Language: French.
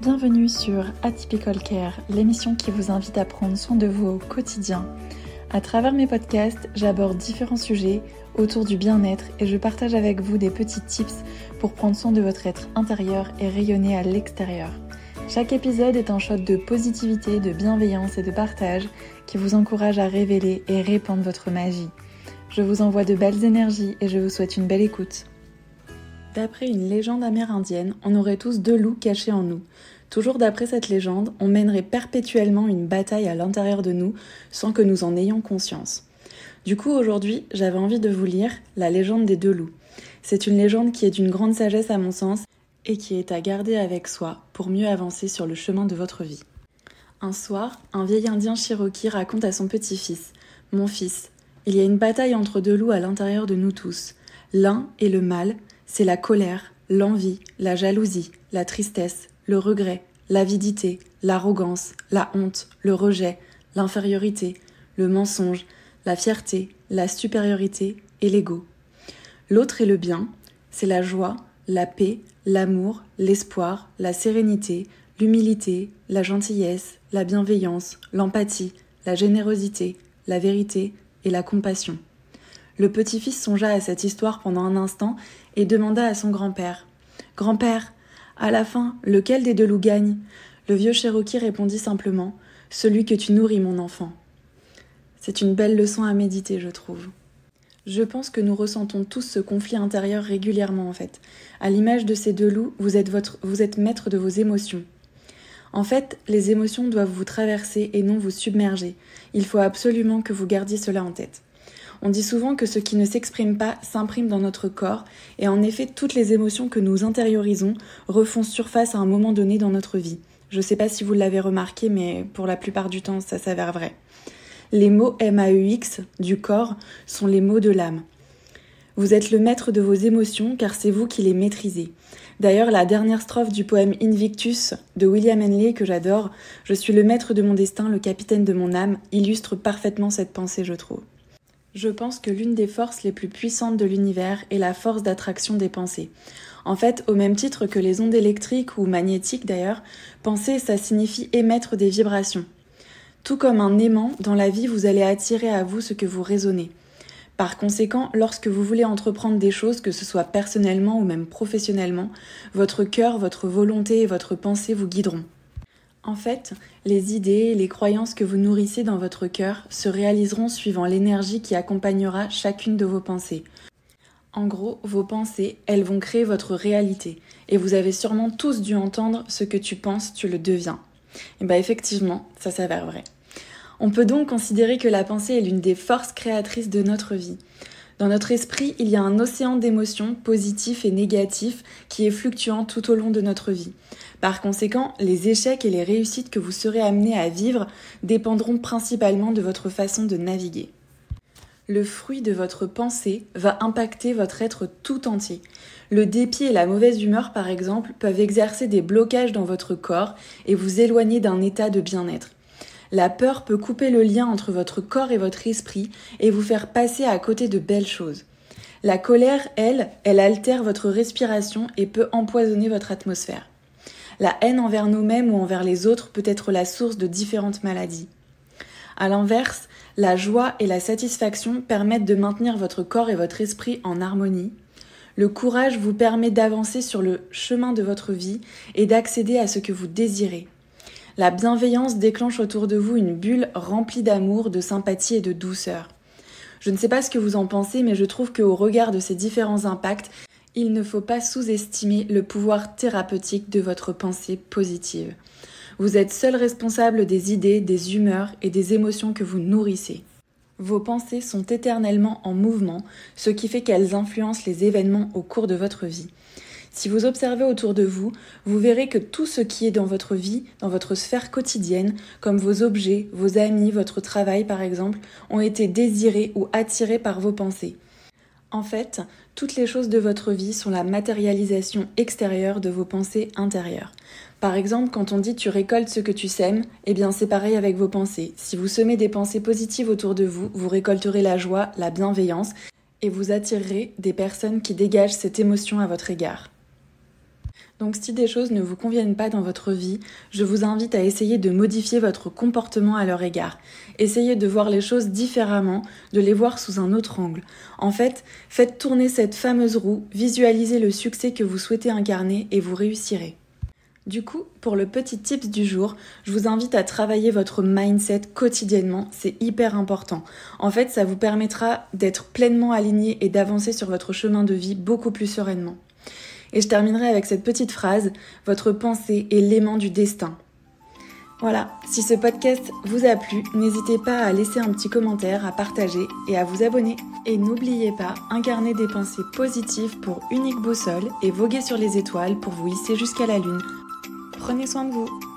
Bienvenue sur Atypical Care, l'émission qui vous invite à prendre soin de vous au quotidien. À travers mes podcasts, j'aborde différents sujets autour du bien-être et je partage avec vous des petits tips pour prendre soin de votre être intérieur et rayonner à l'extérieur. Chaque épisode est un shot de positivité, de bienveillance et de partage qui vous encourage à révéler et répandre votre magie. Je vous envoie de belles énergies et je vous souhaite une belle écoute. D'après une légende amérindienne, on aurait tous deux loups cachés en nous. Toujours d'après cette légende, on mènerait perpétuellement une bataille à l'intérieur de nous sans que nous en ayons conscience. Du coup, aujourd'hui, j'avais envie de vous lire La légende des deux loups. C'est une légende qui est d'une grande sagesse à mon sens et qui est à garder avec soi pour mieux avancer sur le chemin de votre vie. Un soir, un vieil indien cherokee raconte à son petit-fils Mon fils, il y a une bataille entre deux loups à l'intérieur de nous tous. L'un est le mal, c'est la colère, l'envie, la jalousie, la tristesse, le regret, l'avidité, l'arrogance, la honte, le rejet, l'infériorité, le mensonge, la fierté, la supériorité et l'ego. L'autre est le bien, c'est la joie, la paix, l'amour, l'espoir, la sérénité, l'humilité, la gentillesse, la bienveillance, l'empathie, la générosité, la vérité et la compassion. Le petit-fils songea à cette histoire pendant un instant et demanda à son grand-père Grand-père, à la fin, lequel des deux loups gagne? Le vieux Cherokee répondit simplement Celui que tu nourris, mon enfant. C'est une belle leçon à méditer, je trouve. Je pense que nous ressentons tous ce conflit intérieur régulièrement en fait. À l'image de ces deux loups, vous êtes, votre, vous êtes maître de vos émotions. En fait, les émotions doivent vous traverser et non vous submerger. Il faut absolument que vous gardiez cela en tête. On dit souvent que ce qui ne s'exprime pas s'imprime dans notre corps, et en effet, toutes les émotions que nous intériorisons refont surface à un moment donné dans notre vie. Je ne sais pas si vous l'avez remarqué, mais pour la plupart du temps, ça s'avère vrai. Les mots MAUX du corps sont les mots de l'âme. Vous êtes le maître de vos émotions car c'est vous qui les maîtrisez. D'ailleurs, la dernière strophe du poème Invictus de William Henley que j'adore, Je suis le maître de mon destin, le capitaine de mon âme, illustre parfaitement cette pensée, je trouve. Je pense que l'une des forces les plus puissantes de l'univers est la force d'attraction des pensées. En fait, au même titre que les ondes électriques ou magnétiques d'ailleurs, penser ça signifie émettre des vibrations. Tout comme un aimant, dans la vie vous allez attirer à vous ce que vous raisonnez. Par conséquent, lorsque vous voulez entreprendre des choses, que ce soit personnellement ou même professionnellement, votre cœur, votre volonté et votre pensée vous guideront. En fait, les idées et les croyances que vous nourrissez dans votre cœur se réaliseront suivant l'énergie qui accompagnera chacune de vos pensées. En gros, vos pensées, elles vont créer votre réalité. Et vous avez sûrement tous dû entendre ce que tu penses, tu le deviens. Et bien effectivement, ça s'avère vrai. On peut donc considérer que la pensée est l'une des forces créatrices de notre vie. Dans notre esprit, il y a un océan d'émotions positifs et négatifs qui est fluctuant tout au long de notre vie. Par conséquent, les échecs et les réussites que vous serez amenés à vivre dépendront principalement de votre façon de naviguer. Le fruit de votre pensée va impacter votre être tout entier. Le dépit et la mauvaise humeur, par exemple, peuvent exercer des blocages dans votre corps et vous éloigner d'un état de bien-être. La peur peut couper le lien entre votre corps et votre esprit et vous faire passer à côté de belles choses. La colère, elle, elle altère votre respiration et peut empoisonner votre atmosphère. La haine envers nous-mêmes ou envers les autres peut être la source de différentes maladies. À l'inverse, la joie et la satisfaction permettent de maintenir votre corps et votre esprit en harmonie. Le courage vous permet d'avancer sur le chemin de votre vie et d'accéder à ce que vous désirez. La bienveillance déclenche autour de vous une bulle remplie d'amour, de sympathie et de douceur. Je ne sais pas ce que vous en pensez, mais je trouve qu'au regard de ces différents impacts, il ne faut pas sous-estimer le pouvoir thérapeutique de votre pensée positive. Vous êtes seul responsable des idées, des humeurs et des émotions que vous nourrissez. Vos pensées sont éternellement en mouvement, ce qui fait qu'elles influencent les événements au cours de votre vie. Si vous observez autour de vous, vous verrez que tout ce qui est dans votre vie, dans votre sphère quotidienne, comme vos objets, vos amis, votre travail par exemple, ont été désirés ou attirés par vos pensées. En fait, toutes les choses de votre vie sont la matérialisation extérieure de vos pensées intérieures. Par exemple, quand on dit tu récoltes ce que tu sèmes, eh bien c'est pareil avec vos pensées. Si vous semez des pensées positives autour de vous, vous récolterez la joie, la bienveillance et vous attirerez des personnes qui dégagent cette émotion à votre égard. Donc si des choses ne vous conviennent pas dans votre vie, je vous invite à essayer de modifier votre comportement à leur égard. Essayez de voir les choses différemment, de les voir sous un autre angle. En fait, faites tourner cette fameuse roue, visualisez le succès que vous souhaitez incarner et vous réussirez. Du coup, pour le petit tips du jour, je vous invite à travailler votre mindset quotidiennement, c'est hyper important. En fait, ça vous permettra d'être pleinement aligné et d'avancer sur votre chemin de vie beaucoup plus sereinement. Et je terminerai avec cette petite phrase, votre pensée est l'aimant du destin. Voilà, si ce podcast vous a plu, n'hésitez pas à laisser un petit commentaire, à partager et à vous abonner. Et n'oubliez pas, incarner des pensées positives pour unique boussole et voguer sur les étoiles pour vous hisser jusqu'à la lune. Prenez soin de vous.